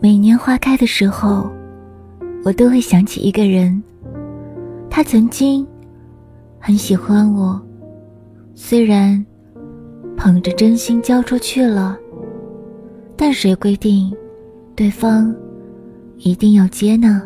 每年花开的时候我都会想起一个人。他曾经很喜欢我虽然捧着真心交出去了但谁规定对方一定要接呢